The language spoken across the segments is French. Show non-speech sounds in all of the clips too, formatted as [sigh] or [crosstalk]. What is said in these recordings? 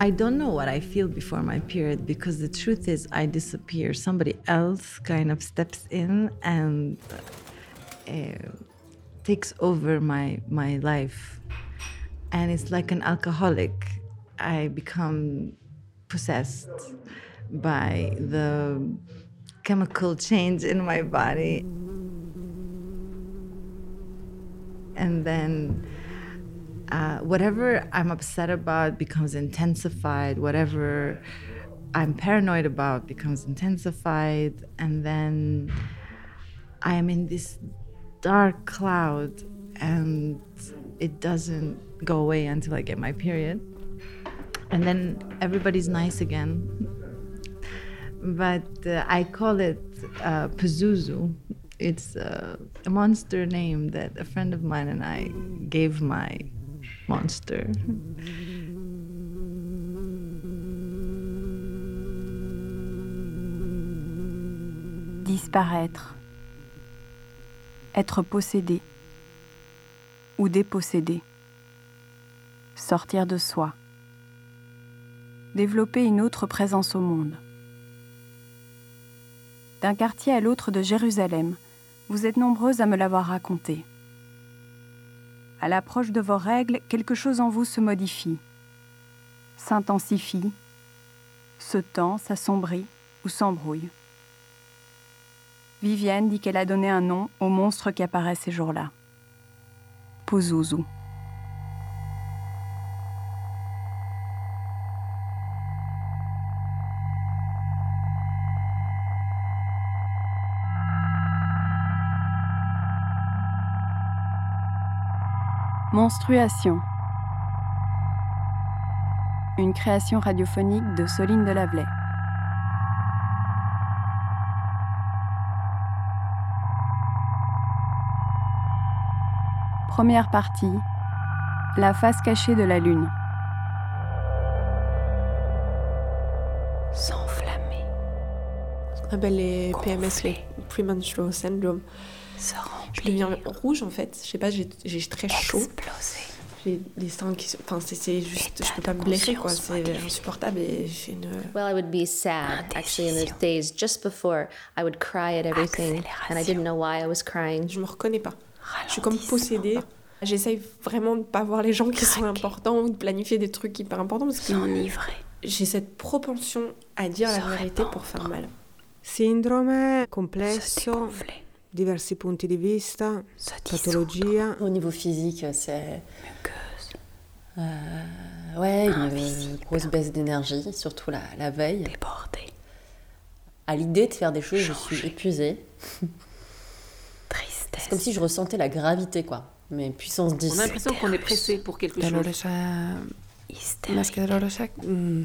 I don't know what I feel before my period because the truth is, I disappear. Somebody else kind of steps in and uh, takes over my my life, and it's like an alcoholic. I become possessed by the chemical change in my body, and then uh, whatever I'm upset about becomes intensified. Whatever I'm paranoid about becomes intensified. And then I am in this dark cloud and it doesn't go away until I get my period. And then everybody's nice again. But uh, I call it uh, Pazuzu. It's uh, a monster name that a friend of mine and I gave my monster. Disparaître. Être possédé ou dépossédé. Sortir de soi. Développer une autre présence au monde. D'un quartier à l'autre de Jérusalem, vous êtes nombreuses à me l'avoir raconté. À l'approche de vos règles, quelque chose en vous se modifie, s'intensifie, se tend, s'assombrit ou s'embrouille. Viviane dit qu'elle a donné un nom au monstre qui apparaît ces jours-là. Pozuzu. Menstruation. Une création radiophonique de Soline Delavelay. Première partie. La face cachée de la lune. S'enflammer. Ce qu'on appelle les PMS, les premenstrual syndrome. Se Je deviens rouge en fait. Je sais pas, j'ai très chaud. J'ai les seins qui. sont- Enfin, c'est- juste. Je peux pas me blairer quoi. C'est insupportable et j'ai une. Well, I would be sad actually in those days just before I would cry at everything and I didn't know why I was crying. Je me reconnais pas. Je suis comme possédée. J'essaye vraiment de pas voir les gens qui sont importants ou de planifier des trucs hyper importants parce que j'ai cette propension à dire la vérité pour faire mal. Sindrome complesso. Diversi punti di vista, patologia. Au niveau physique, c'est Muqueuse. euh, ouais, une grosse baisse d'énergie, surtout la, la veille. Débordée. À l'idée de faire des choses, je suis épuisée. Tristesse. C'est comme si je ressentais la gravité, quoi. Mais puissance 10. On a l'impression qu'on est pressé pour quelque chose. Más que dolorosa, mm,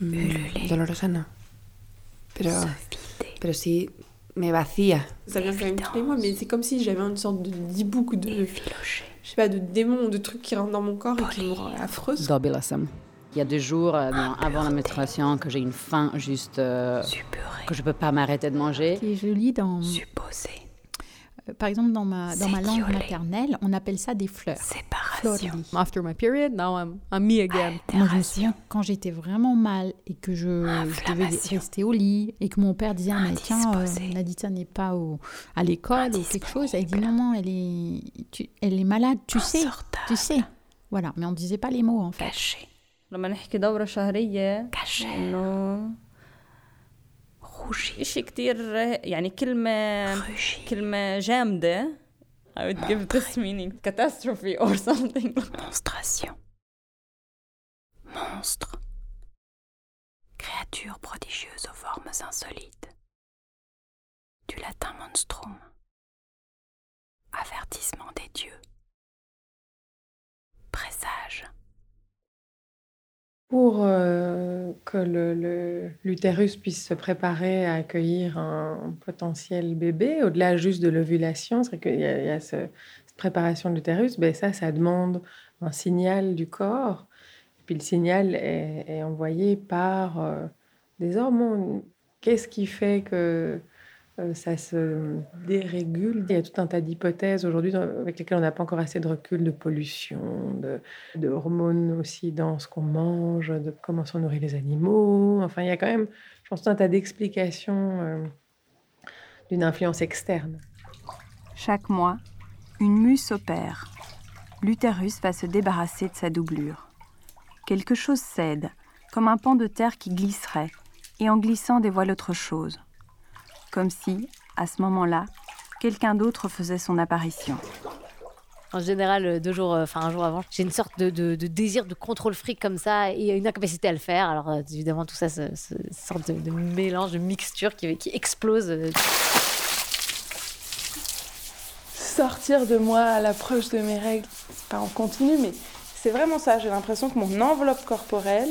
mm, Ululer. dolorosa no. Pero, pero sí me vacía. Ça vient quand même tous les mois, mais c'est comme si j'avais une sorte de d'e-book ou de. Je sais pas, de démons ou de trucs qui rentrent dans mon corps et qui me rend affreuse. Il y a des jours euh, non, avant la menstruation que j'ai une faim juste euh, que je peux pas m'arrêter de manger. qui est joli dans, Supposer. Euh, par exemple, dans ma, dans ma langue maternelle, on appelle ça des fleurs. Séparation. After my period, now I'm, I'm me again. Altération. Quand j'étais vraiment mal et que je, ah, devais rester au lit et que mon père disait, ah, mais tiens, euh, Nadita n'est pas à l'école ou quelque chose, elle dit, non, non, elle est, elle est malade, tu sais, tu sais. Voilà, mais on ne disait pas les mots en fait. Caché. Caché. إنه Rougi. إشي كتير يعني كلمة Rugi. كلمة جامدة I would give this meaning catastrophe or something Monstration. Monstre. Créature prodigieuse aux formes insolites. Du latin monstrum. Avertissement des dieux. Présage. Pour euh, que le- le- l'utérus puisse se préparer à accueillir un potentiel bébé, au-delà juste de l'ovulation, c'est qu'il y a, cette préparation de l'utérus, ben ça, ça demande un signal du corps. Puis le signal est, envoyé par euh, des hormones. Qu'est-ce qui fait que ça se dérégule. Il y a tout un tas d'hypothèses aujourd'hui avec lesquelles on n'a pas encore assez de recul, de pollution, de, de hormones aussi dans ce qu'on mange, de comment sont nourris les animaux. Enfin, il y a quand même, je pense, tout un tas d'explications euh, d'une influence externe. Chaque mois, une mue s'opère. L'utérus va se débarrasser de sa doublure. Quelque chose cède, comme un pan de terre qui glisserait, et en glissant dévoile autre chose. Comme si, à ce moment-là, quelqu'un d'autre faisait son apparition. En général, euh, deux jours, euh, enfin un jour avant, j'ai une sorte de, désir de contrôle fric comme ça et une incapacité à le faire. Alors euh, évidemment, tout ça, ce, sorte de, mélange, de mixture qui, qui explose. sortir de moi à l'approche de mes règles. C'est pas en continu, mais c'est vraiment ça. J'ai l'impression que mon enveloppe corporelle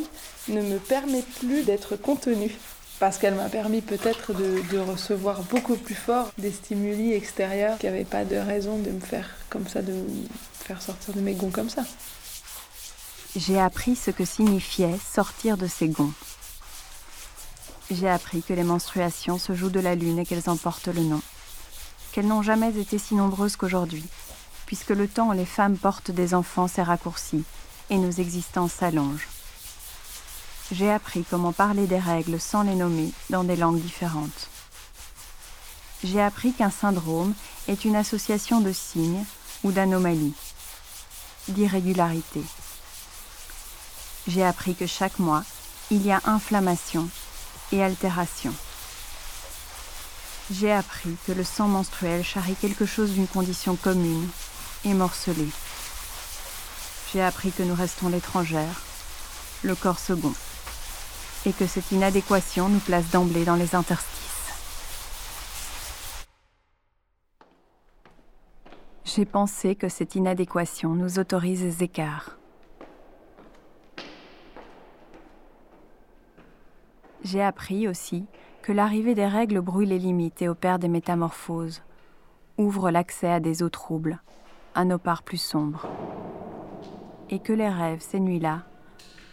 ne me permet plus d'être contenue. Parce qu'elle m'a permis peut-être de, recevoir beaucoup plus fort des stimuli extérieurs qui n'avaient pas de raison de me faire comme ça, de me faire sortir de mes gonds comme ça. J'ai appris ce que signifiait sortir de ses gonds. J'ai appris que les menstruations se jouent de la lune et qu'elles en portent le nom qu'elles n'ont jamais été si nombreuses qu'aujourd'hui, puisque le temps où les femmes portent des enfants s'est raccourci et nos existences s'allongent. J'ai appris comment parler des règles sans les nommer dans des langues différentes. J'ai appris qu'un syndrome est une association de signes ou d'anomalies, d'irrégularités. J'ai appris que chaque mois, il y a inflammation et altération j'ai appris que le sang menstruel charrie quelque chose d'une condition commune et morcelée. J'ai appris que nous restons l'étrangère, le corps second, et que cette inadéquation nous place d'emblée dans les interstices. J'ai pensé que cette inadéquation nous autorise des écarts. J'ai appris aussi que l'arrivée des règles brouille les limites et opère des métamorphoses, ouvre l'accès à des eaux troubles, à nos parts plus sombres, et que les rêves ces nuits-là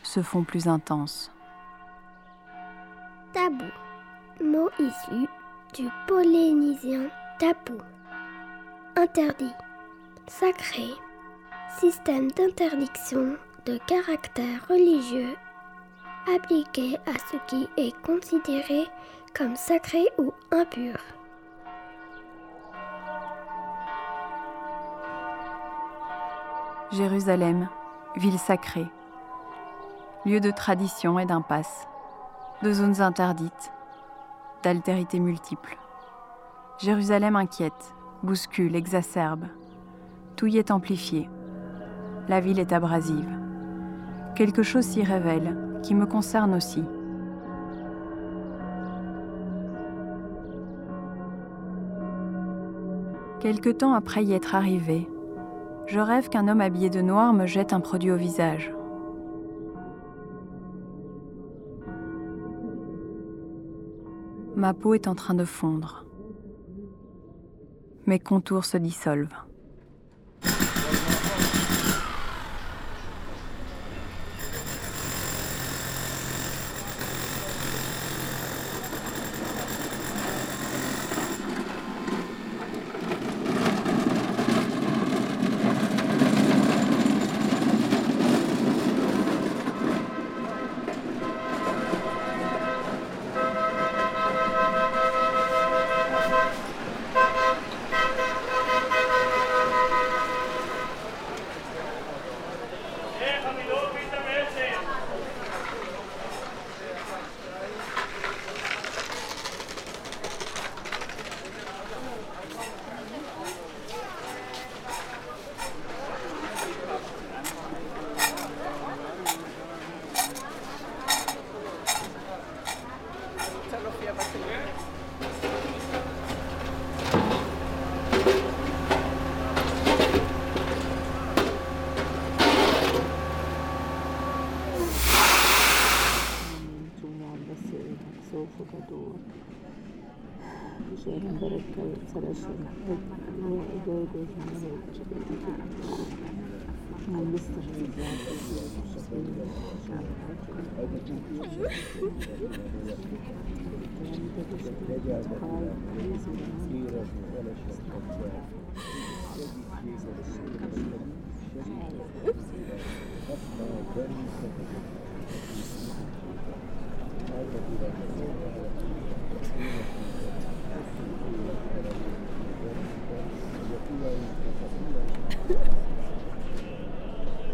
se font plus intenses. Tabou, mot issu du polynésien tabou, interdit, sacré, système d'interdiction de caractère religieux appliqué à ce qui est considéré comme sacré ou impur. Jérusalem, ville sacrée, lieu de tradition et d'impasse, de zones interdites, d'altérités multiples. Jérusalem inquiète, bouscule, exacerbe. Tout y est amplifié. La ville est abrasive. Quelque chose s'y révèle, qui me concerne aussi. Quelque temps après y être arrivé, je rêve qu'un homme habillé de noir me jette un produit au visage. Ma peau est en train de fondre. Mes contours se dissolvent.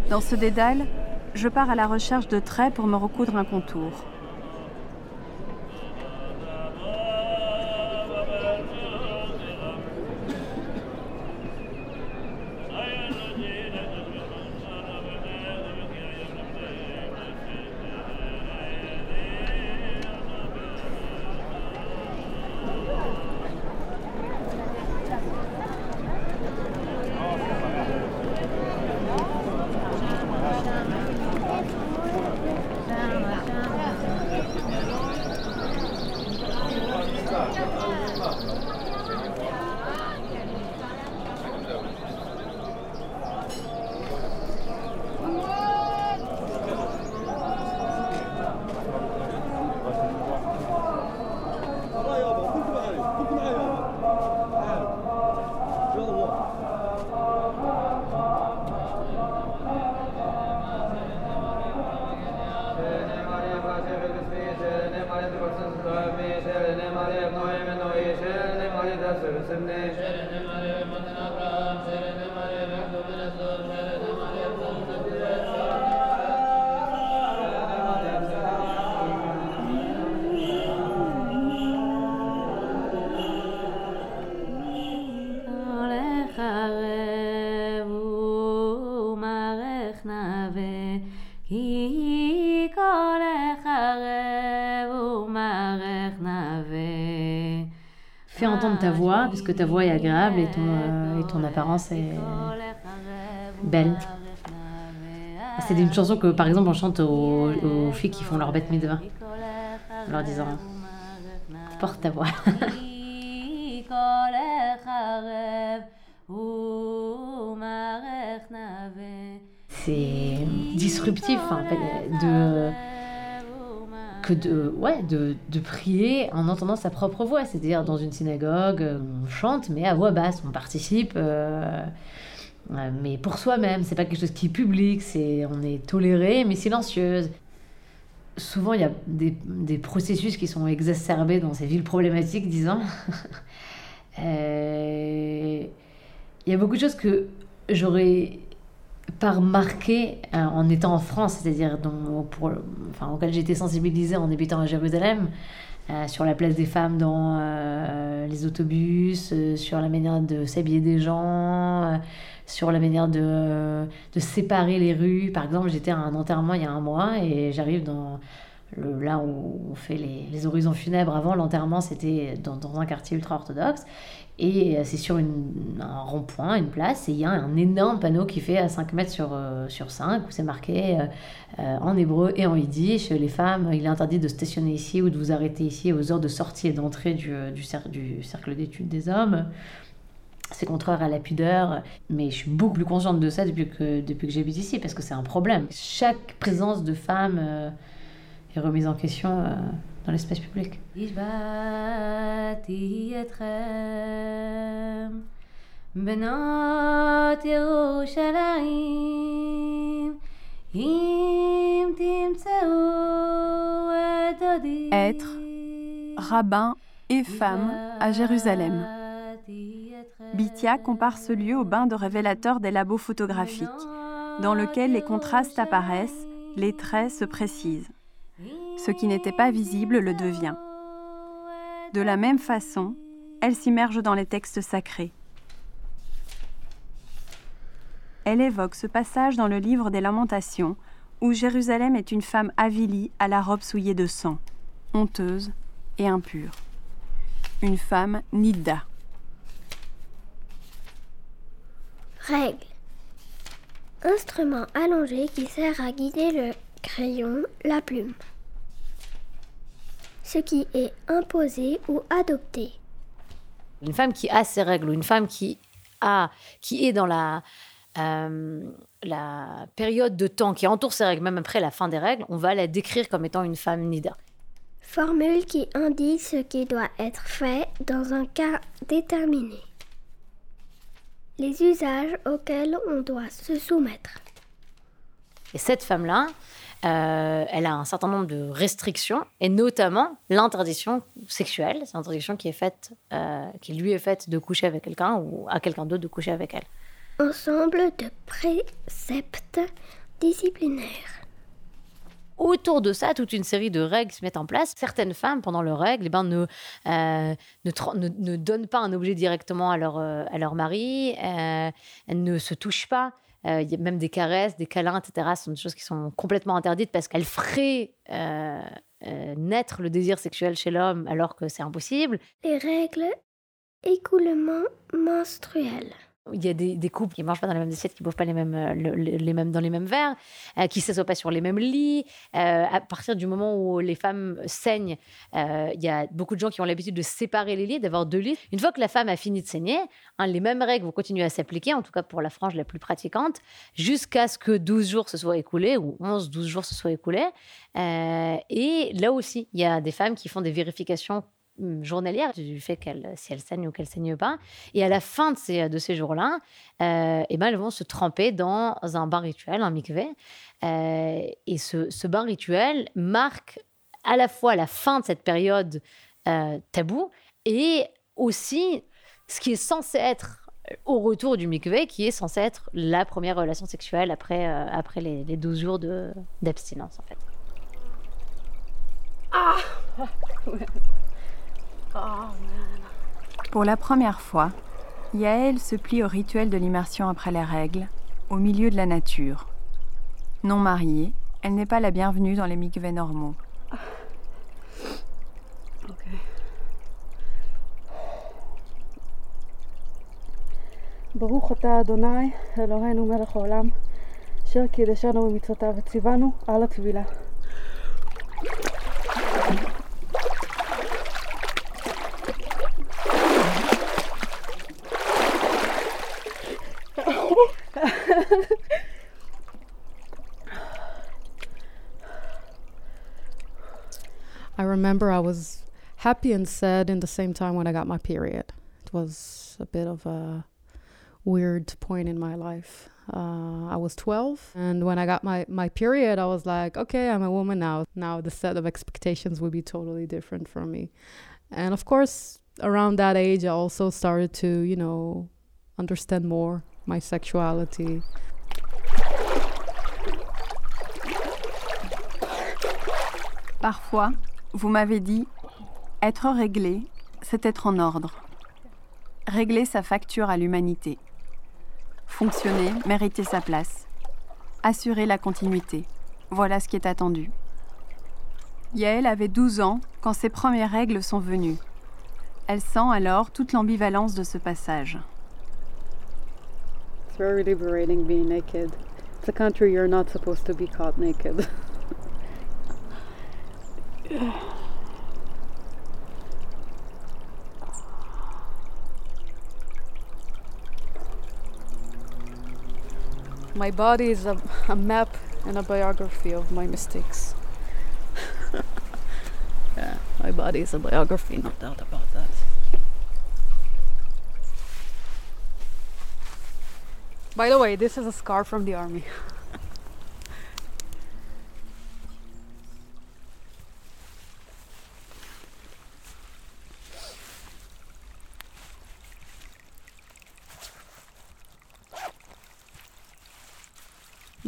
Dans ce dédale, je pars à la recherche de traits pour me recoudre un contour. Ta voix, parce que ta voix est agréable et ton, euh, et ton apparence est belle. C'est une chanson que, par exemple, on chante aux, aux filles qui font leur bête mitzvah, en leur disant Porte ta voix. [laughs] C'est disruptif en fait, de de, ouais, de, de, prier en entendant sa propre voix. C'est-à-dire dans une synagogue, on chante, mais à voix basse, on participe, euh, mais pour soi-même. C'est pas quelque chose qui est public, c'est, on est toléré, mais silencieuse. Souvent, il y a des, des, processus qui sont exacerbés dans ces villes problématiques, disons. [laughs] euh, il y a beaucoup de choses que j'aurais pas remarqué euh, en étant en France, c'est-à-dire enfin, auquel j'ai été sensibilisée en habitant à Jérusalem, euh, sur la place des femmes dans euh, les autobus, sur la manière de s'habiller des gens, sur la manière de, de, séparer les rues. Par exemple, j'étais à un enterrement il y a un mois et j'arrive dans le, là où on fait les, horizons funèbres. Avant, l'enterrement, c'était dans, un quartier ultra-orthodoxe. Et c'est sur un rond-point, une place, et il y a un énorme panneau qui fait 5 mètres sur, euh, sur 5, où c'est marqué euh, en hébreu et en yiddish, les femmes, il est interdit de stationner ici ou de vous arrêter ici aux heures de sortie et d'entrée du, du cercle d'études des hommes. C'est contraire à la pudeur, mais je suis beaucoup plus consciente de ça depuis que, depuis que j'habite ici, parce que c'est un problème. Chaque présence de femmes euh, est remise en question dans l'espace public. Être rabbin et femme à Jérusalem. Bitia compare ce lieu au bain de révélateur des labos photographiques, dans lequel les contrastes apparaissent, les traits se précisent ce qui n'était pas visible le devient. De la même façon, elle s'immerge dans les textes sacrés. Elle évoque ce passage dans le livre des Lamentations, où Jérusalem est une femme avilie à la robe souillée de sang, honteuse et impure. Une femme nidda. Règle. Instrument allongé qui sert à guider le crayon, la plume ce qui est imposé ou adopté. Une femme qui a ses règles ou une femme qui, a, qui est dans la, euh, la période de temps qui entoure ses règles, même après la fin des règles, on va la décrire comme étant une femme nida. formule qui indique ce qui doit être fait dans un cas déterminé. Les usages auxquels on doit se soumettre. Et cette femme-là, euh, elle a un certain nombre de restrictions, et notamment l'interdiction sexuelle. C'est l'interdiction qui est faite, euh, qui lui est faite de coucher avec quelqu'un ou à quelqu'un d'autre de coucher avec elle. Ensemble de préceptes disciplinaires. Autour de ça, toute une série de règles se mettent en place. Certaines femmes, pendant leurs règles, eh ben, ne, euh, ne, ne, donnent pas un objet directement à leur, à leur mari, elles ne se touchent pas. Euh, il y a même des caresses, des câlins, etc. Ce sont des choses qui sont complètement interdites parce qu'elles feraient euh, euh, naître le désir sexuel chez l'homme alors que c'est impossible. Les règles, écoulement menstruel il y a des, couples qui mangent pas dans les mêmes assiettes, qui ne bouffent pas les mêmes, euh, dans les mêmes verres, euh, qui s'assoient pas sur les mêmes lits. Euh, à partir du moment où les femmes saignent, il y a beaucoup de gens qui ont l'habitude de séparer les lits, d'avoir deux lits. Une fois que la femme a fini de saigner, hein, les mêmes règles vont continuer à s'appliquer, en tout cas pour la frange la plus pratiquante, jusqu'à ce que 12 jours se soient écoulés, ou 11-12 jours se soient écoulés. et là aussi, il y a des femmes qui font des vérifications journalière du fait qu'elle, si elle saigne ou qu'elle saigne pas. Et à la fin de ces, de ces jours-là, euh, eh ben, elles vont se tremper dans un bain rituel, un mikvé. Euh, et ce, ce, bain rituel marque à la fois la fin de cette période euh, tabou et aussi ce qui est censé être au retour du mikvé, qui est censé être la première relation sexuelle après, après les, les 12 jours d'abstinence, en fait. Ah [laughs] Pour la première fois, Yael se plie au rituel de l'immersion après les règles, au milieu de la nature. Non mariée, elle n'est pas la bienvenue dans les mikveh normaux. ברוך אתה אדוני אלוהינו מלך העולם אשר קידשנו במצוותיו וציוונו על הטבילה. I remember I was happy and sad in the same time when I got my period. It was a bit of a weird point in my life. Uh, I was 12, and when I got my, my period, I was like, okay, I'm a woman now. Now the set of expectations would be totally different from me. And of course, around that age, I also started to, you know, understand more my sexuality. Parfois, vous m'avez dit, être réglé, c'est être en ordre. Régler sa facture à l'humanité. Fonctionner, mériter sa place. Assurer la continuité. Voilà ce qui est attendu. Yael avait 12 ans quand ses premières règles sont venues. Elle sent alors toute l'ambivalence de ce passage. It's very liberating being naked. It's a country you're not supposed to be caught naked. [laughs] My body is a, a map and a biography of my mistakes. [laughs] yeah, my body is a biography, no doubt about that. By the way, this is a scar from the army. [laughs]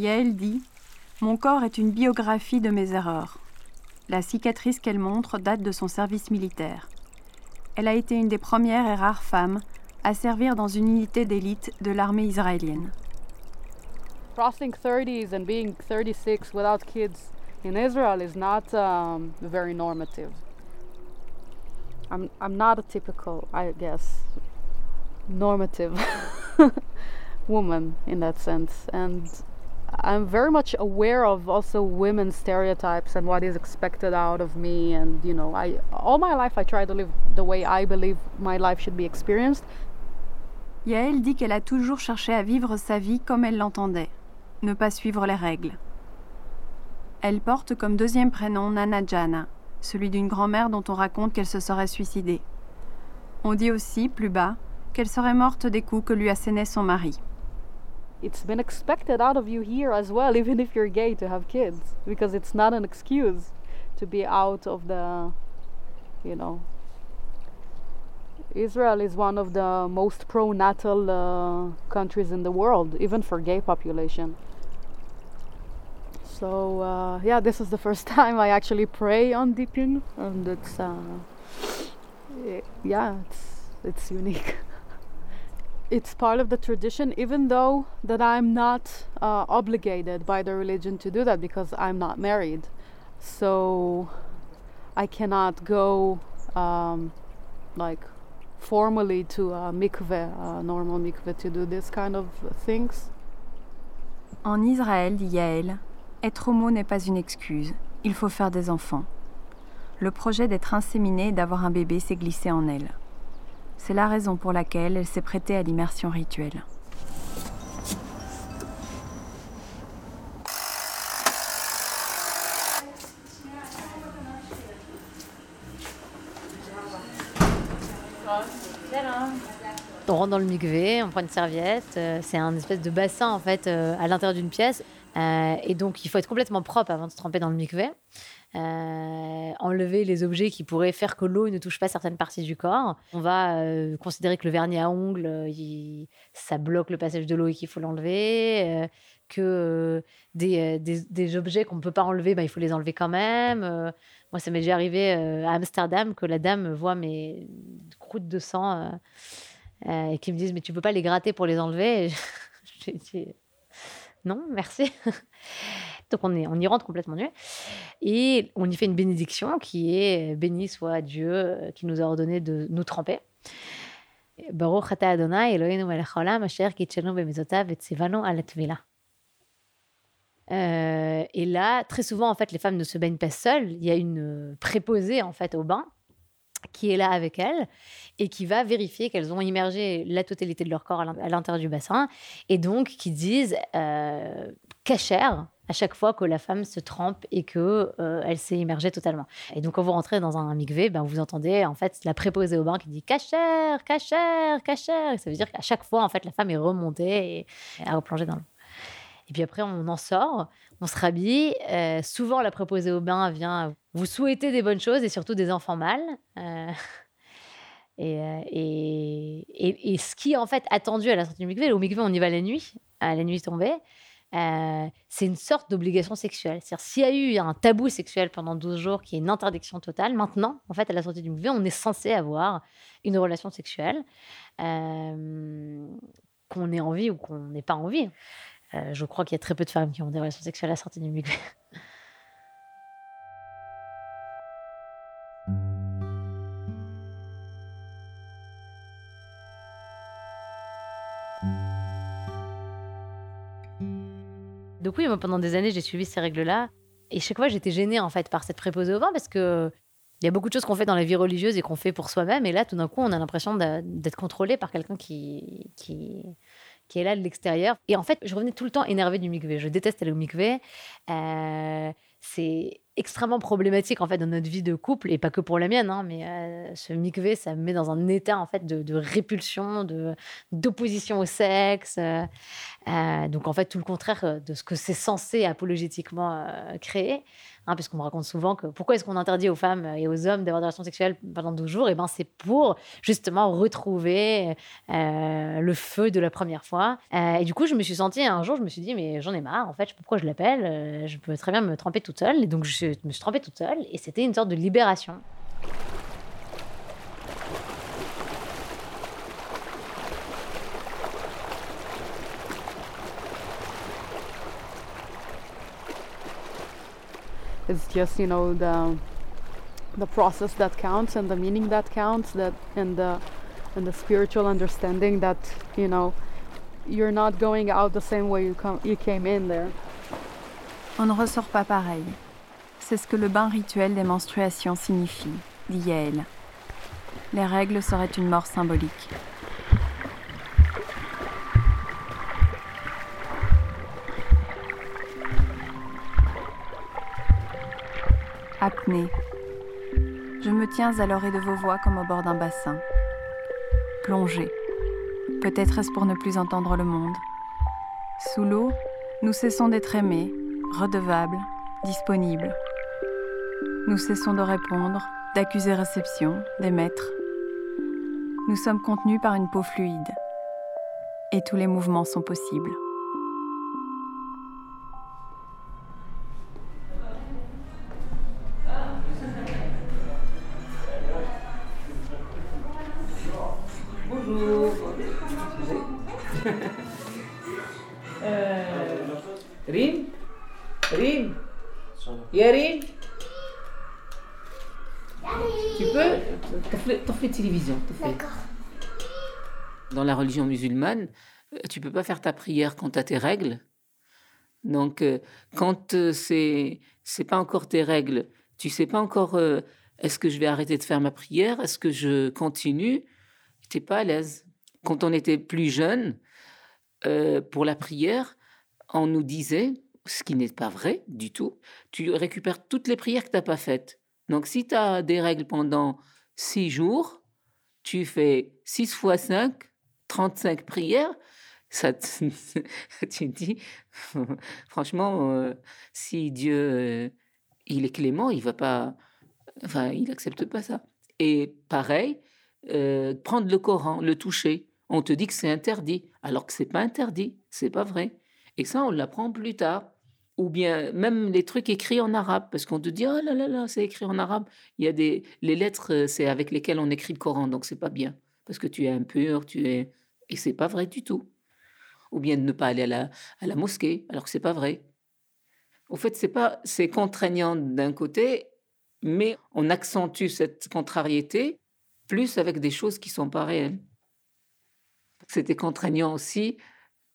Yael dit Mon corps est une biographie de mes erreurs. La cicatrice qu'elle montre date de son service militaire. Elle a été une des premières et rares femmes à servir dans une unité d'élite de l'armée israélienne. Crossing 30s and being 36 without kids in Israel is not um, very normative. I'm, I'm not a typical, I guess, normative [laughs] woman in that sense. And I'm very much aware of also women's stereotypes and what is expected out of me. And, you know, I, all my life I try to live the way I believe my life should be experienced. Yael dit qu'elle a toujours cherché à vivre sa vie comme elle l'entendait, ne pas suivre les règles. Elle porte comme deuxième prénom Nana Jana, celui d'une grand-mère dont on raconte qu'elle se serait suicidée. On dit aussi, plus bas, qu'elle serait morte des coups que lui assénait son mari. It's been expected out of you here as well, [laughs] even if you're gay, to have kids, because it's not an excuse to be out of the, you know. Israel is one of the most pro-natal uh, countries in the world, even for gay population. So uh, yeah, this is the first [laughs] time I actually pray on Deepin, and it's uh, yeah, it's it's unique. [laughs] it's part of the tradition, even though that I'm not uh, obligated by the religion to do that because I'm not married. So I cannot go um, like formally to a mikveh, a normal mikveh, to do this kind of things. En Israël, dit Yael, être homo n'est pas une excuse. Il faut faire des enfants. Le projet d'être inséminé et d'avoir un bébé s'est glissé en elle. C'est la raison pour laquelle elle s'est prêtée à l'immersion rituelle. On rentre dans le mikvé, on prend une serviette. euh, c'est un espèce de bassin en fait euh, à l'intérieur d'une pièce. Euh, et donc il faut être complètement propre avant de se tremper dans le mikvé. Euh, enlever les objets qui pourraient faire que l'eau ne touche pas certaines parties du corps. On va euh, considérer que le vernis à ongles, euh, ça bloque le passage de l'eau et qu'il faut l'enlever. que des, objets qu'on ne peut pas enlever, bah, il faut les enlever quand même. Moi, ça m'est déjà arrivé à Amsterdam que la dame voit mes croûtes de sang et qui me disent Mais tu peux pas les gratter pour les enlever [laughs] Non, merci. [laughs] Donc on, y rentre complètement nu. Et on y fait une bénédiction qui est Béni soit Dieu euh, qui nous a ordonné de nous tremper. Baruch ata Adonai asher. Euh, et là, très souvent, en fait, les femmes ne se baignent pas seules. Il y a une euh, préposée, en fait, au bain qui est là avec elles et qui va vérifier qu'elles ont immergé la totalité de leur corps à l'in- à l'intérieur du bassin et donc qui disent euh, cachère à chaque fois que la femme se trempe et que euh, elle s'est immergée totalement. Et donc quand vous rentrez dans un mikvé, ben, vous entendez en fait la préposée au bain qui dit cachère, cachère, cachère. Et ça veut dire qu'à chaque fois en fait la femme est remontée et a replongé dans l'eau. Et puis après, on en sort, on se rhabille. Euh, souvent, la préposée au bain vient vous souhaiter des bonnes choses et surtout des enfants mâles. Euh, [laughs] et, euh, et, ce qui est en fait attendu à la sortie du mikvé, au mikvé, on y va la nuit, à la nuit tombée. c'est une sorte d'obligation sexuelle. C'est-à-dire, s'il y a eu un tabou sexuel pendant 12 jours, qui est une interdiction totale, maintenant, en fait, à la sortie du mikvé, on est censé avoir une relation sexuelle, qu'on ait envie ou qu'on n'ait pas envie. Euh, je crois qu'il y a très peu de femmes qui ont des relations sexuelles à la sortie du mikvé. [laughs] Donc oui, pendant des années, j'ai suivi ces règles-là. Et chaque fois, j'étais gênée, en fait, par cette préposée au vin parce que il y a beaucoup de choses qu'on fait dans la vie religieuse et qu'on fait pour soi-même. Et là, tout d'un coup, on a l'impression d'être contrôlé par quelqu'un qui, qui est là de l'extérieur. Et en fait, je revenais tout le temps énervée du mikvé. Je déteste aller au mikvé. Euh, c'est extrêmement problématique en fait dans notre vie de couple et pas que pour la mienne hein, mais euh, ce mikvé ça me met dans un état en fait de, répulsion de d'opposition au sexe euh, donc en fait tout le contraire de ce que c'est censé apologétiquement créer hein, puisqu'on me raconte souvent que pourquoi est-ce qu'on interdit aux femmes et aux hommes d'avoir des relations sexuelles pendant 12 jours? Et ben c'est pour justement retrouver euh, le feu de la première fois. Euh, et du coup je me suis sentie un jour je me suis dit mais j'en ai marre en fait pourquoi je l'appelle euh, je peux très bien me tremper toute seule. Et donc je me suis trempée toute seule et c'était une sorte de libération It's just you know the the process that counts and the meaning that counts that and the and the spiritual understanding that you know you're not going out the same way you come you came in there. On ne ressort pas pareil. C'est ce que le bain rituel des menstruations signifie, dit Yael. Les règles seraient une mort symbolique. Apnée. tiens à l'orée de vos voix comme au bord d'un bassin. Plongez. Peut-être est-ce pour ne plus entendre le monde. Sous l'eau, nous cessons d'être aimés, redevables, disponibles. Nous cessons de répondre, d'accuser réception, d'émettre. Nous sommes contenus par une peau fluide. Et tous les mouvements sont possibles. Musulmane, euh, tu peux pas faire ta prière quand tu tes règles. Donc, euh, quand euh, c'est c'est pas encore tes règles, tu sais pas encore est-ce que je vais arrêter de faire ma prière, est-ce que je continue, t'es pas à l'aise. Quand on était plus jeune, pour la prière, on nous disait, ce qui n'est pas vrai du tout, tu récupères toutes les prières que tu n'as pas faites. Donc si tu as des règles pendant six jours, tu fais 6 fois 5, 35 prières, ça [laughs] tu dis, franchement, euh, si Dieu, euh, il est clément, il va pas, enfin, il accepte pas ça. Et pareil, euh, prendre le Coran, le toucher, on te dit que c'est interdit, alors que c'est pas interdit, c'est pas vrai. Et ça, on l'apprend plus tard. Ou bien même les trucs écrits en arabe, parce qu'on te dit oh là là là, c'est écrit en arabe. Il y a des les lettres, c'est avec lesquelles on écrit le Coran, donc c'est pas bien, parce que tu es impur, tu es et c'est pas vrai du tout. Ou bien de ne pas aller à la, à la mosquée, alors que c'est pas vrai. Au fait, c'est pas c'est contraignant d'un côté, mais on accentue cette contrariété plus avec des choses qui sont pas réelles. C'était contraignant aussi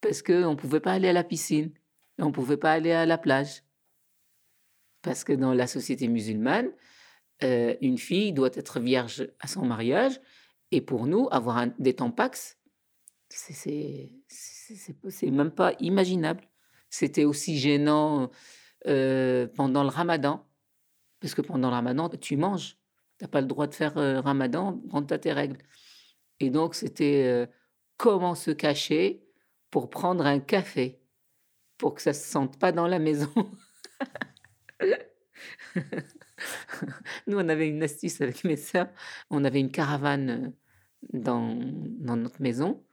parce qu'on ne pouvait pas aller à la piscine, on pouvait pas aller à la plage. Parce que dans la société musulmane, euh, une fille doit être vierge à son mariage, et pour nous, avoir un, des tampax, c'est même pas imaginable. C'était aussi gênant euh, pendant le ramadan, parce que pendant le ramadan, tu manges. Tu n'as pas le droit de faire euh, ramadan quand tu as tes règles. Et donc, c'était euh, comment se cacher pour prendre un café, pour que ça ne se sente pas dans la maison. [laughs] Nous, on avait une astuce avec mes sœurs. On avait une caravane dans, dans notre maison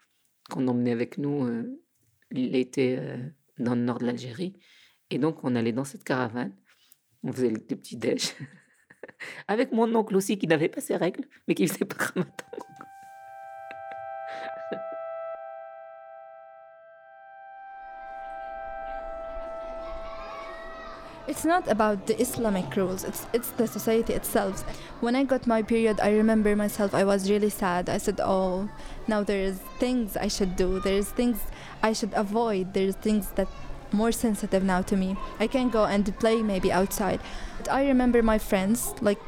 qu'on emmenait avec nous l'été dans le nord de l'Algérie. Et donc, on allait dans cette caravane. On faisait le petit déj. [laughs] Avec mon oncle aussi qui n'avait pas ses règles, mais qui faisait pas ramadan. It's not about the Islamic rules, it's, it's the society itself. When I got my period, I remember myself, I was really sad. I said, Oh, now there's things I should do, there's things I should avoid, there's things that more sensitive now to me. I can go and play maybe outside. I remember my friends, like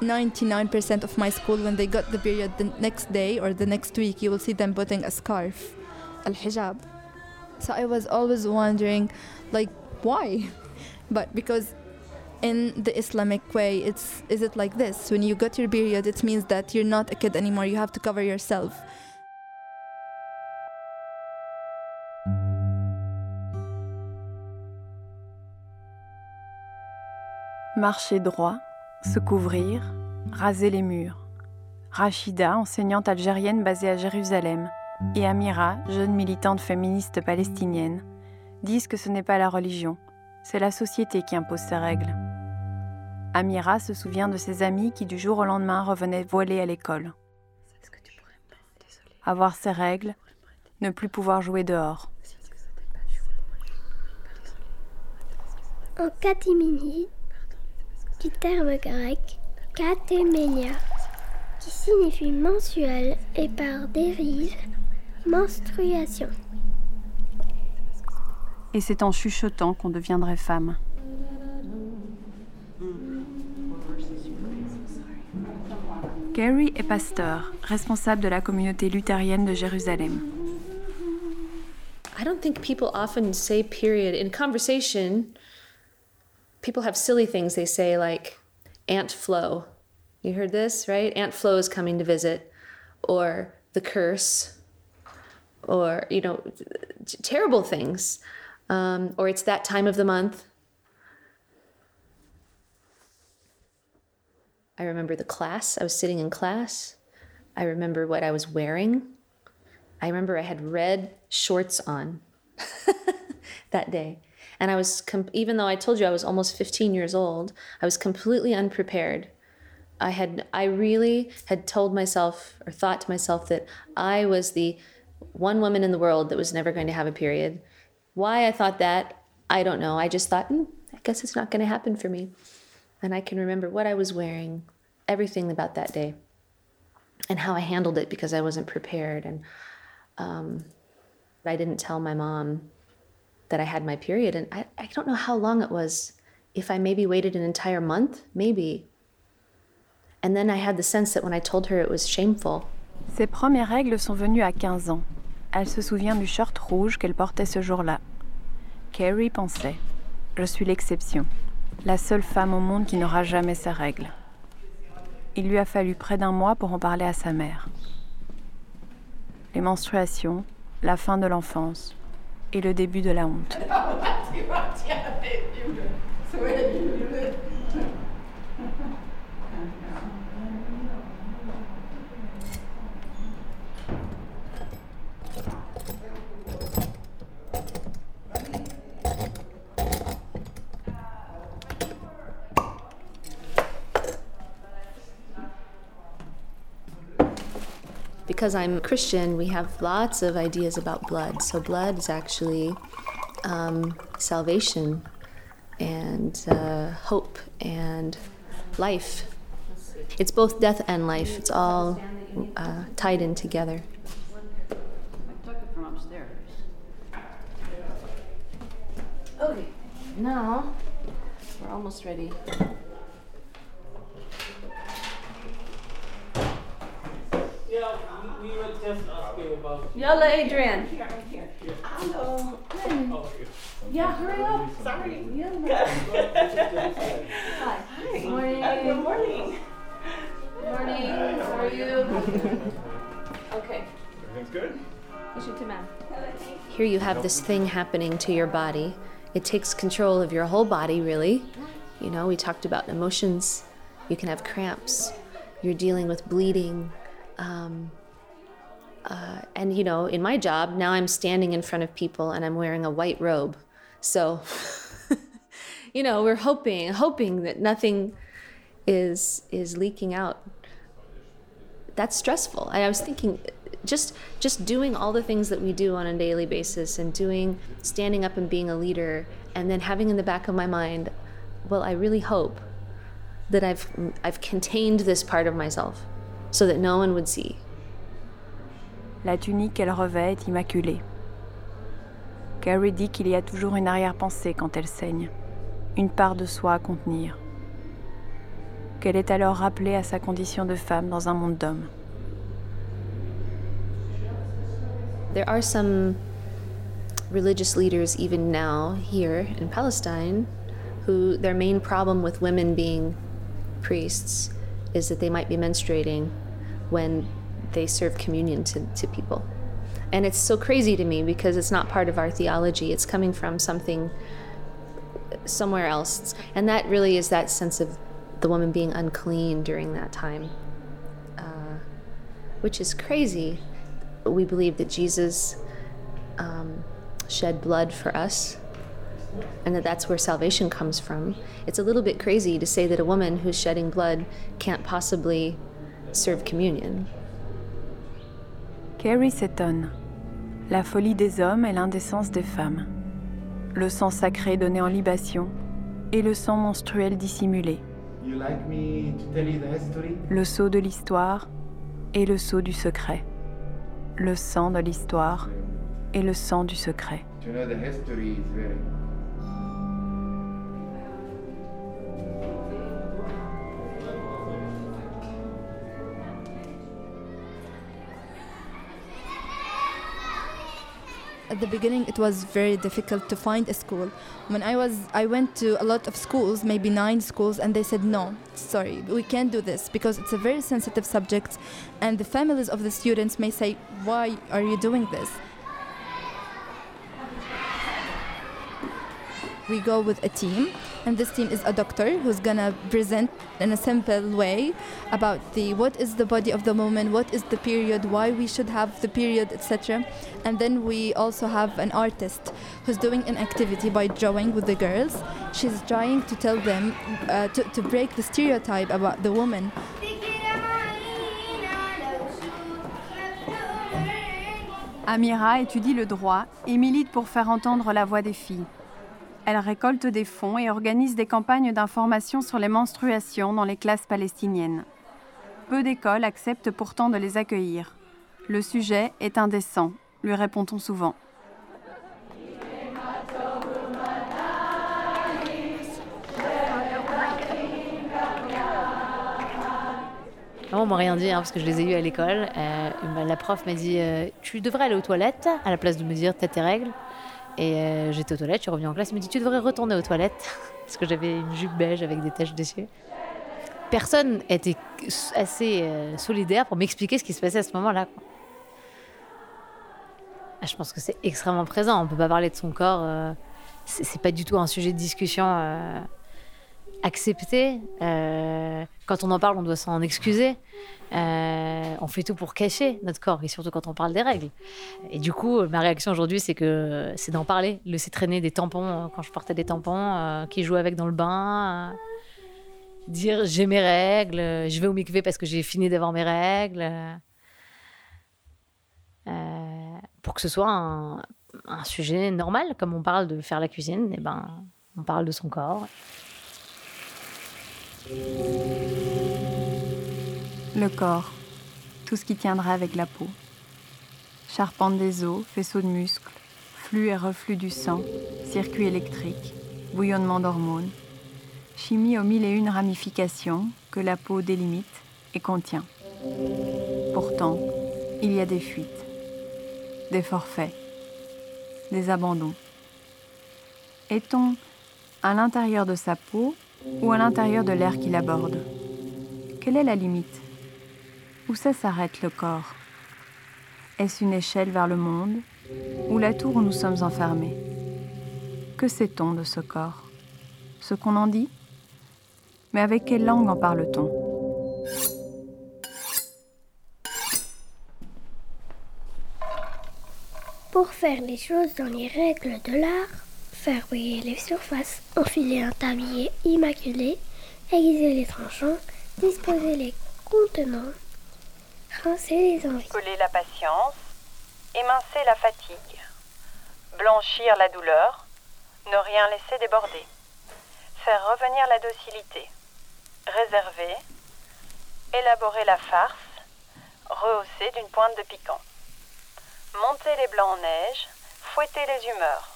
99% of my school, when they got the period the next day or the next week, you will see them putting a scarf, al hijab. So I was always wondering, like, why? But because in the Islamic way, it's is it like this? When you got your period, it means that you're not a kid anymore. You have to cover yourself. Marcher droit, se couvrir, raser les murs. Rachida, enseignante algérienne basée à Jérusalem, et Amira, jeune militante féministe palestinienne, disent que ce n'est pas la religion, c'est la société qui impose ses règles. Amira se souvient de ses amis qui du jour au lendemain revenaient voilés à l'école. Avoir ses règles, ne plus pouvoir jouer dehors. En catimini, du terme grec katéménia, qui signifie mensuel et par dérive menstruation. Et c'est en chuchotant qu'on deviendrait femme. Gary est pasteur, responsable de la communauté luthérienne de Jérusalem. I don't think people often say period in conversation. people have silly things they say like ant flow You heard this, right? Aunt Flo is coming to visit, or the curse, or, you know, terrible things. Um, or it's that time of the month. I remember the class. I was sitting in class. I remember what I was wearing. I remember I had red shorts on [laughs] that day. And I was, com- even though I told you I was almost 15 years old, I was completely unprepared. I had, I really had told myself or thought to myself that I was the one woman in the world that was never going to have a period. Why I thought that, I don't know. I just thought, mm, I guess it's not going to happen for me. And I can remember what I was wearing, everything about that day, and how I handled it because I wasn't prepared. And um, I didn't tell my mom that I had my period. And I, I don't know how long it was. If I maybe waited an entire month, maybe. And then I had the sense that when I told her it was shameful. Ses premières règles sont venues à 15 ans. Elle se souvient du short rouge qu'elle portait ce jour-là. Carrie pensait Je suis l'exception, la seule femme au monde qui n'aura jamais ses règles. Il lui a fallu près d'un mois pour en parler à sa mère. Les menstruations, la fin de l'enfance et le début de la honte. [laughs] because I'm Christian, we have lots of ideas about blood. So, blood is actually um, salvation and uh, hope and life. It's both death and life, it's all uh, tied in together. Okay, now we're almost ready. We, we were just asking about. Yalla, Adrian. Hello. Yeah, hurry up. Sorry. [laughs] Hi. Hi. Good Morning. Uh, good morning. Good Morning. How are you? okay. Everything's good? Here you have this thing happening to your body. It takes control of your whole body, really. You know, we talked about emotions. You can have cramps. You're dealing with bleeding. Um, uh, and, you know, in my job, now I'm standing in front of people and I'm wearing a white robe. So, [laughs] you know, we're hoping, hoping that nothing is is leaking out. That's stressful. I was thinking just just doing all the things that we do on a daily basis and doing standing up and being a leader and then having in the back of my mind, well, I really hope that I've I've contained this part of myself so that no one would see. La tunique qu'elle revêt est immaculée. Carrie dit qu'il y a toujours une arrière-pensée quand elle saigne, une part de soi à contenir. Qu'elle est alors rappelée à sa condition de femme dans un monde d'hommes. There are some religious leaders even now here in Palestine who their main problem with women being priests is that they might be menstruating when they serve communion to, to people. And it's so crazy to me because it's not part of our theology. It's coming from something somewhere else. And that really is that sense of the woman being unclean during that time, uh, which is crazy. We believe that Jesus um, shed blood for us and that that's where salvation comes from. It's a little bit crazy to say that a woman who's shedding blood can't possibly serve communion. Carrie s'étonne. La folie des hommes et l'indécence des femmes. Le sang sacré donné en libation et le sang menstruel dissimulé. Le sceau de l'histoire et le sceau du secret. Le sang de l'histoire et le sang du secret. At the beginning it was very difficult to find a school. When i was i went to a lot of schools maybe nine schools and they said no sorry we can't do this because it's a very sensitive subject and the families of the students may say why are you doing this we go with a team and this team is a doctor who's gonna present in a simple way about the what is the body of the woman what is the period why we should have the period etc and then we also have an artist who's doing an activity by drawing with the girls. She's trying to tell them uh, to, to break the stereotype about the woman. Amira étudie le droit et milite pour faire entendre la voix des filles. Elle récolte des fonds et organise des campagnes d'information sur les menstruations dans les classes palestiniennes. Peu d'écoles acceptent pourtant de les accueillir. Le sujet est indécent, lui répond-on souvent. On m'a rien dit hein, parce que je les ai eus à l'école. Euh, la prof m'a dit euh, Tu devrais aller aux toilettes à la place de me dire T'as tes règles. Et euh, j'étais aux toilettes, je suis revenue en classe, elle me dit Tu devrais retourner aux toilettes [laughs] parce que j'avais une jupe beige avec des taches dessus. Personne était assez euh, solidaire pour m'expliquer ce qui se passait à ce moment-là. Ah, je pense que c'est extrêmement présent. On peut pas parler de son corps. Euh, c'est pas du tout un sujet de discussion euh, accepté. Euh, quand on en parle, on doit s'en excuser. Euh, on fait tout pour cacher notre corps, et surtout quand on parle des règles. Et du coup, ma réaction aujourd'hui, c'est que c'est d'en parler, laisser traîner des tampons euh, quand je portais des tampons, qui jouaient avec dans le bain, dire j'ai mes règles, je vais au mikvé parce que j'ai fini d'avoir mes règles. Pour que ce soit un, sujet normal, comme on parle de faire la cuisine, et ben, on parle de son corps. Le corps, tout ce qui tiendra avec la peau. Charpente des os, faisceaux de muscles, flux et reflux du sang, circuits électriques, bouillonnement d'hormones, chimie aux mille et une ramifications que la peau délimite et contient. Pourtant, il y a des fuites, des forfaits, des abandons. Est-on à l'intérieur de sa peau ou à l'intérieur de l'air qui l'aborde Quelle est la limite? Où ça s'arrête le corps? Est-ce une échelle vers le monde ou la tour où nous sommes enfermés? Que sait-on de ce corps? Ce qu'on en dit? Mais avec quelle langue en parle-t-on? Pour faire les choses dans les règles de l'art, faire briller les surfaces, enfiler un tablier immaculé, aiguiser les tranchants, disposer les contenants, rincer les envies. Coller la patience, émincer la fatigue, blanchir la douleur, ne rien laisser déborder, faire revenir la docilité, réserver, élaborer la farce, rehausser d'une pointe de piquant, monter les blancs en neige, fouetter les humeurs,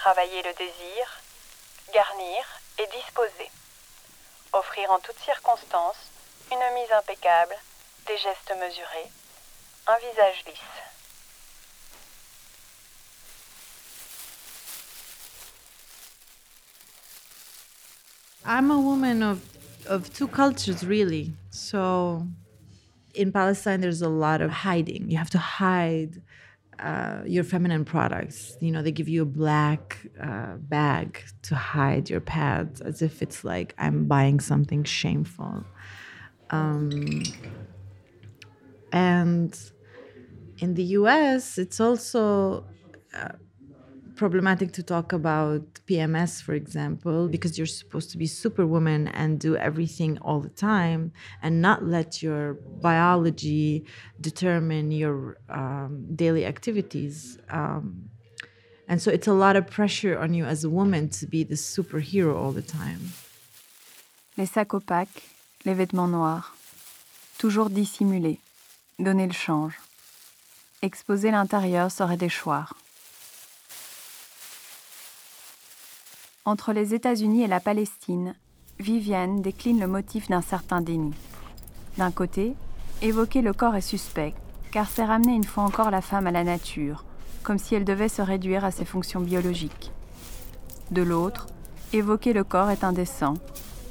travailler le désir, garnir et disposer, offrir en toutes circonstances une mise impeccable, des gestes mesurés, un visage lisse. I'm a woman of of two cultures really. So in Palestine there's a lot of hiding. You have to hide uh, your feminine products. You know, they give you a black uh, bag to hide your pads as if it's like I'm buying something shameful. Um, and in the US, it's also uh, problematic to talk about PMS, for example, because you're supposed to be superwoman and do everything all the time and not let your biology determine your um, daily activities. Um, and so it's a lot of pressure on you as a woman to be the superhero all the time. Les sacs opaques, les vêtements noirs. Toujours dissimulés. Donner le change. Exposer l'intérieur serait déchoir. Entre les États-Unis et la Palestine, Viviane décline le motif d'un certain déni. D'un côté, évoquer le corps est suspect, car c'est ramener une fois encore la femme à la nature, comme si elle devait se réduire à ses fonctions biologiques. De l'autre, évoquer le corps est indécent,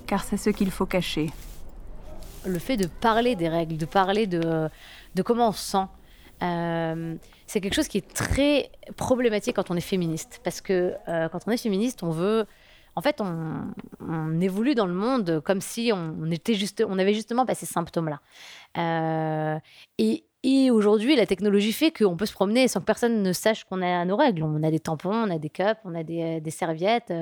car c'est ce qu'il faut cacher. Le fait de parler des règles, de parler de, de comment on se sent, euh, c'est quelque chose qui est très problématique quand on est féministe. Parce que euh, quand on est féministe, on veut. En fait, on, évolue dans le monde comme si on, était juste, on avait justement pas ces symptômes-là. Euh, et, aujourd'hui, la technologie fait qu'on peut se promener sans que personne ne sache qu'on a nos règles. On a des tampons, on a des cups, on a des, serviettes.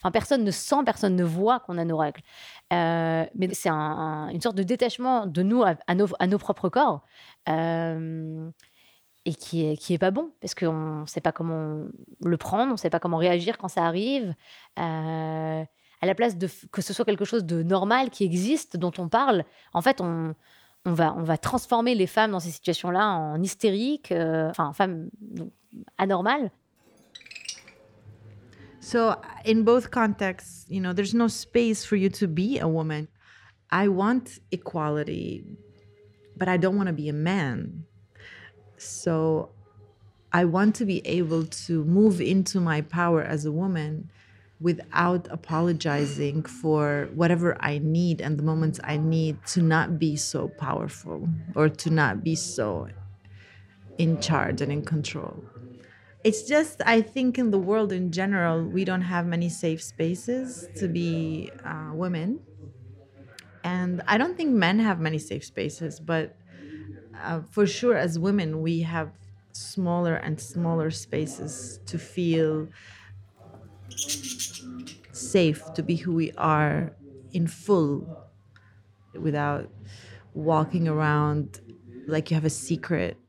Enfin, personne ne sent, personne ne voit qu'on a nos règles. mais c'est une sorte de détachement de nous à nos, propres corps et qui est, pas bon parce qu'on ne sait pas comment le prendre, on ne sait pas comment réagir quand ça arrive. À la place de que ce soit quelque chose de normal qui existe, dont on parle, en fait, on, va, transformer les femmes dans ces situations-là en hystériques, enfin, en femmes anormales. So, in both contexts, you know, there's no space for you to be a woman. I want equality, but I don't want to be a man. So I want to be able to move into my power as a woman without apologizing for whatever I need and the moments I need to not be so powerful or to not be so in charge and in control. It's just, I think, in the world in general, we don't have many safe spaces to be uh, women. And I don't think men have many safe spaces, but uh, for sure, as women, we have smaller and smaller spaces to feel safe to be who we are in full without walking around like you have a secret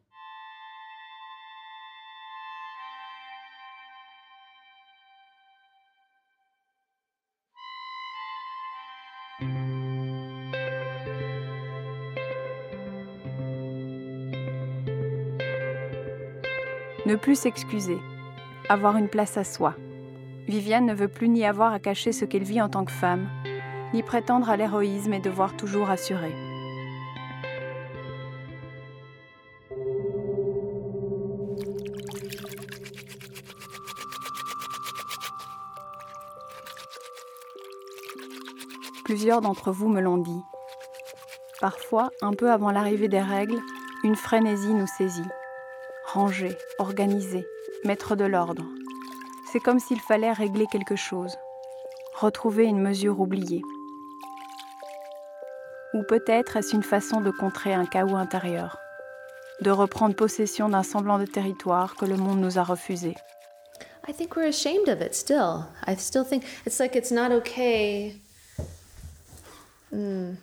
Ne plus s'excuser. Avoir une place à soi. Viviane ne veut plus ni avoir à cacher ce qu'elle vit en tant que femme, ni prétendre à l'héroïsme et devoir toujours assurer. Plusieurs d'entre vous me l'ont dit. Parfois, un peu avant l'arrivée des règles, une frénésie nous saisit ranger, organiser, mettre de l'ordre. C'est comme s'il fallait régler quelque chose, retrouver une mesure oubliée. Ou peut-être est-ce une façon de contrer un chaos intérieur, de reprendre possession d'un semblant de territoire que le monde nous a refusé. I think we're ashamed of it still. I still think it's like it's not okay. Mm.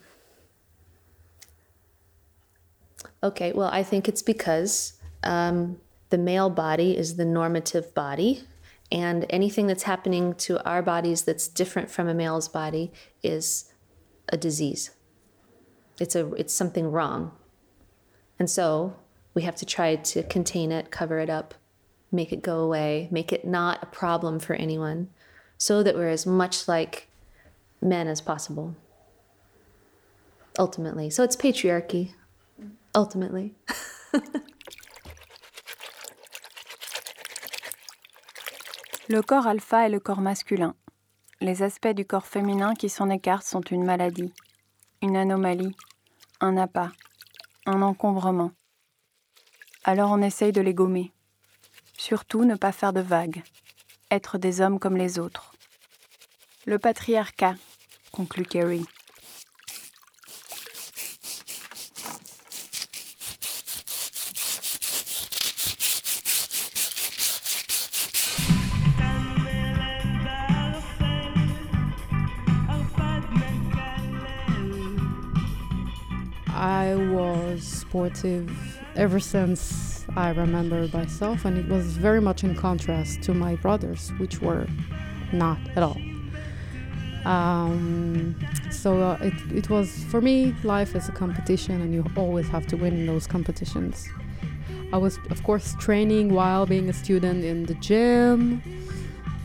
Okay, well, I think it's because um, the male body is the normative body, and anything that's happening to our bodies that's different from a male's body is a disease. It's a it's something wrong. And so we have to try to contain it, cover it up, make it go away, make it not a problem for anyone, so that we're as much like men as possible. Ultimately. So it's patriarchy. Ultimately. [laughs] Le corps alpha est le corps masculin. Les aspects du corps féminin qui s'en écartent sont une maladie, une anomalie, un appât, un encombrement. Alors on essaye de les gommer. Surtout ne pas faire de vagues, être des hommes comme les autres. Le patriarcat, conclut Kerry. Sportive ever since I remember myself, and it was very much in contrast to my brothers, which were not at all. Um, so uh, it, it was for me life is a competition and you always have to win in those competitions i was of course training while being a student in the gym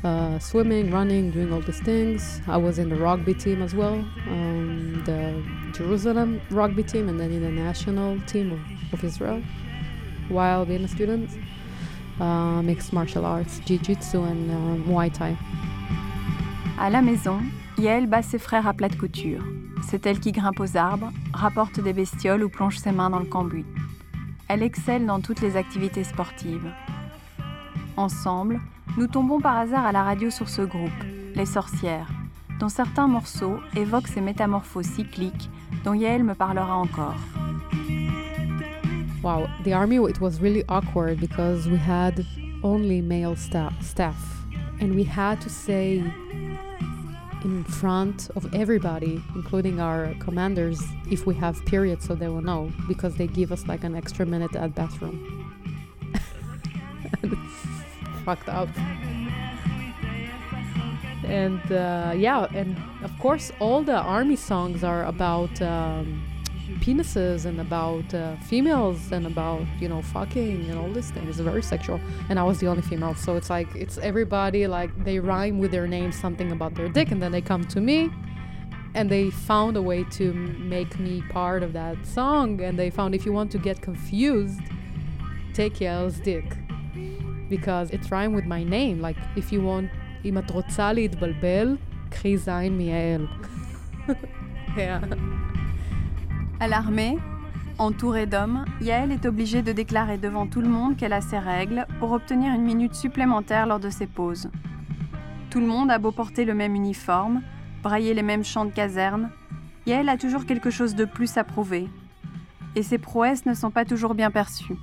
uh, swimming running doing all these things i was in the rugby team as well um, the Jerusalem rugby team and then in the national team of, of Israel while being a student. uh, mixed martial arts, jiu-jitsu and uh, Muay Thai. À la maison, Yael bat ses frères à plate couture. C'est elle qui grimpe aux arbres, rapporte des bestioles ou plonge ses mains dans le cambouis. Elle excelle dans toutes les activités sportives. Ensemble, nous tombons par hasard à la radio sur ce groupe, Les Sorcières, dont certains morceaux évoquent ces métamorphoses cycliques dont Yael me parlera encore. Wow, the army it was really awkward because we had only male sta- staff and we had to say in front of everybody, including our commanders, if we have periods so they will know because they give us like an extra minute at bathroom. Fucked up. And uh, yeah, and of course, all the army songs are about um, penises and about uh, females and about you know fucking and all these things. It's very sexual. And I was the only female, so it's like it's everybody like they rhyme with their name something about their dick, and then they come to me. And they found a way to make me part of that song. And they found if you want to get confused, take Yael's dick. Because it's rhymed with my name. Like, if you want, אם את רוצה להתבלבל, קחי זין מיעל. [laughs] yeah. À l'armée, entourée d'hommes, Yael est obligée de déclarer devant tout le monde qu'elle a ses règles pour obtenir une minute supplémentaire lors de ses pauses. Tout le monde a beau porter le même uniforme, brailler les mêmes champs de caserne, Yael a toujours quelque chose de plus à prouver. Et ses prouesses ne sont pas toujours bien perçues.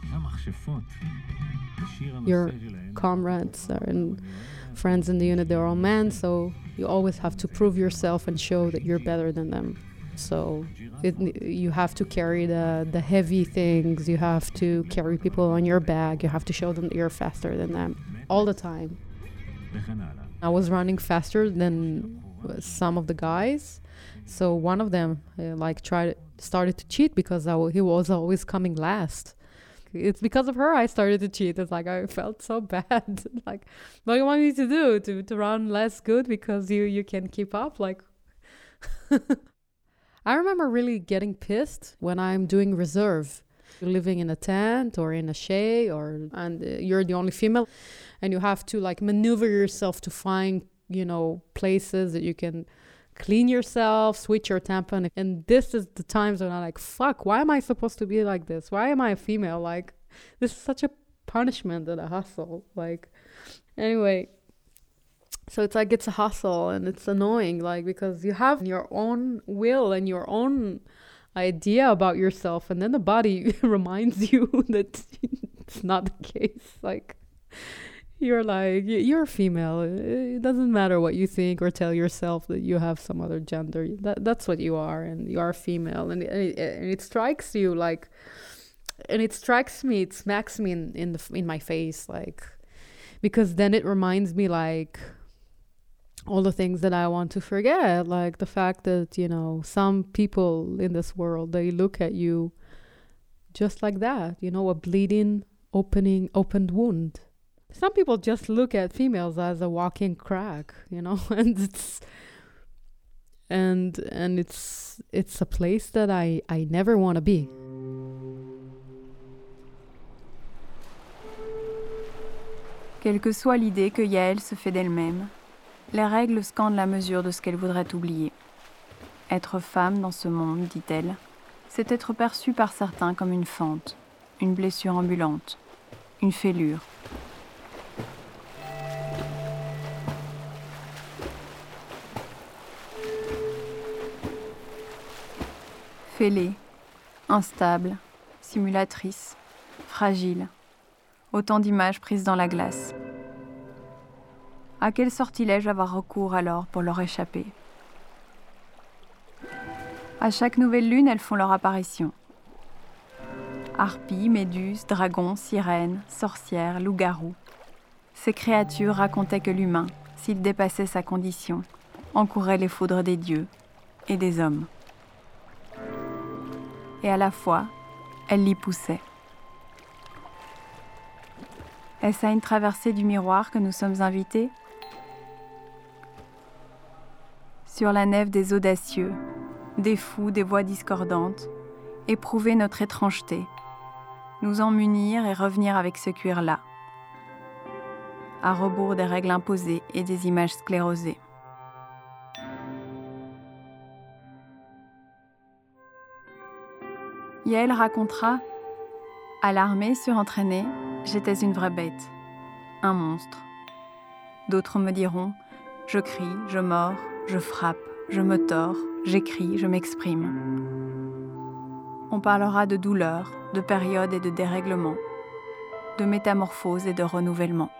Your comrades and friends in the unit, they're all men, so you always have to prove yourself and show that you're better than them. So it, you have to carry the, the heavy things, you have to carry people on your back, you have to show them that you're faster than them all the time. I was running faster than some of the guys, so one of them uh, like tried started to cheat because I w- he was always coming last. It's because of her I started to cheat. It's like I felt so [laughs] bad. like, what do you want me to do to to run less good because you you can keep up? Like, [laughs] I remember really getting pissed when I'm doing reserve. Living in a tent or in a shay, or and uh, you're the only female, and you have to like maneuver yourself to find you know places that you can clean yourself, switch your tampon, and this is the times when I'm like, fuck, why am I supposed to be like this? Why am I a female? Like, this is such a punishment and a hustle. Like, anyway, so it's like it's a hustle and it's annoying, like because you have your own will and your own idea about yourself, and then the body [laughs] reminds you [laughs] that it's not the case. Like you're like you're female. Uh, it doesn't matter what you think or tell yourself that you have some other gender. That that's what you are, and you are female, and it, and it strikes you like, and it strikes me. It smacks me in in the in my face, like because then it reminds me like all the things that I want to forget, like the fact that, you know, some people in this world, they look at you just like that, you know, a bleeding, opening, opened wound. Some people just look at females as a walking crack, you know, [laughs] and it's and and it's it's a place that I I never want to be. Quelle que soit l'idée que Yael se fait d'elle-même, les règles scandent la mesure de ce qu'elle voudrait oublier. Être femme dans ce monde, dit-elle, c'est être perçue par certains comme une fente, une blessure ambulante, une fêlure. Fêlée, instable, simulatrice, fragile, autant d'images prises dans la glace. À quel sortilège avoir recours alors pour leur échapper? À chaque nouvelle lune, elles font leur apparition. Harpies, méduses, dragons, sirènes, sorcières, loups-garous. Ces créatures racontaient que l'humain, s'il dépassait sa condition, encourait les foudres des dieux et des hommes. Et à la fois, elles l'y poussaient. Est-ce à une traversée du miroir que nous sommes invités? Sur la nef des audacieux, des fous, des voix discordantes, éprouver notre étrangeté, nous en munir et revenir avec ce cuir-là, à rebours des règles imposées et des images sclérosées. Yael racontera À l'armée surentraînée, j'étais une vraie bête, un monstre. D'autres me diront Je crie, je mords, je frappe, je me tords, j'écris, je m'exprime. On parlera de douleur, de période et de dérèglement, de métamorphose et de renouvellement.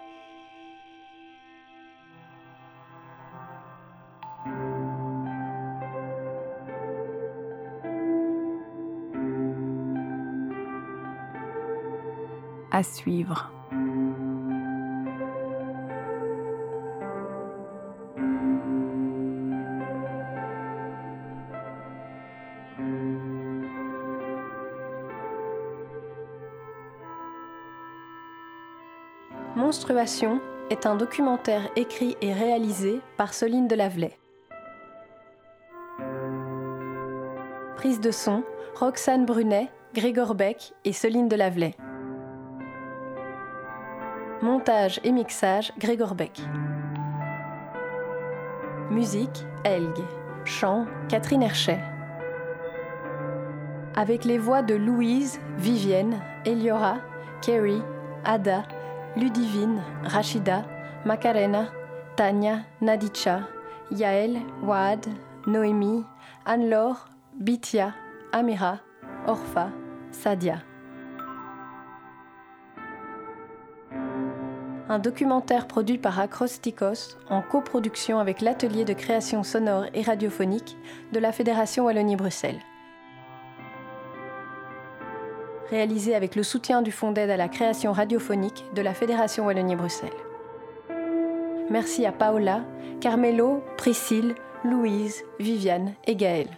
Suivre. Menstruation est un documentaire écrit et réalisé par Soline Delavelay. Prise de son, Roxane Brunet, Grégor Beck et Soline Delavelay. Montage et mixage, Grégor Beck. Musique, Elg. Chant, Catherine Herchet. Avec les voix de Louise, Vivienne, Eliora, Kerry, Ada, Ludivine, Rachida, Macarena, Tania, Nadicha, Yael, Wad, Noémie, Anne-Laure, Bitia, Amira, Orpha, Sadia. Un documentaire produit par Acrosticos en coproduction avec l'atelier de création sonore et radiophonique de la Fédération Wallonie-Bruxelles réalisé avec le soutien du Fonds d'aide à la création radiophonique de la Fédération Wallonie-Bruxelles. Merci à Paola, Carmelo, Priscille, Louise, Viviane et Gaëlle.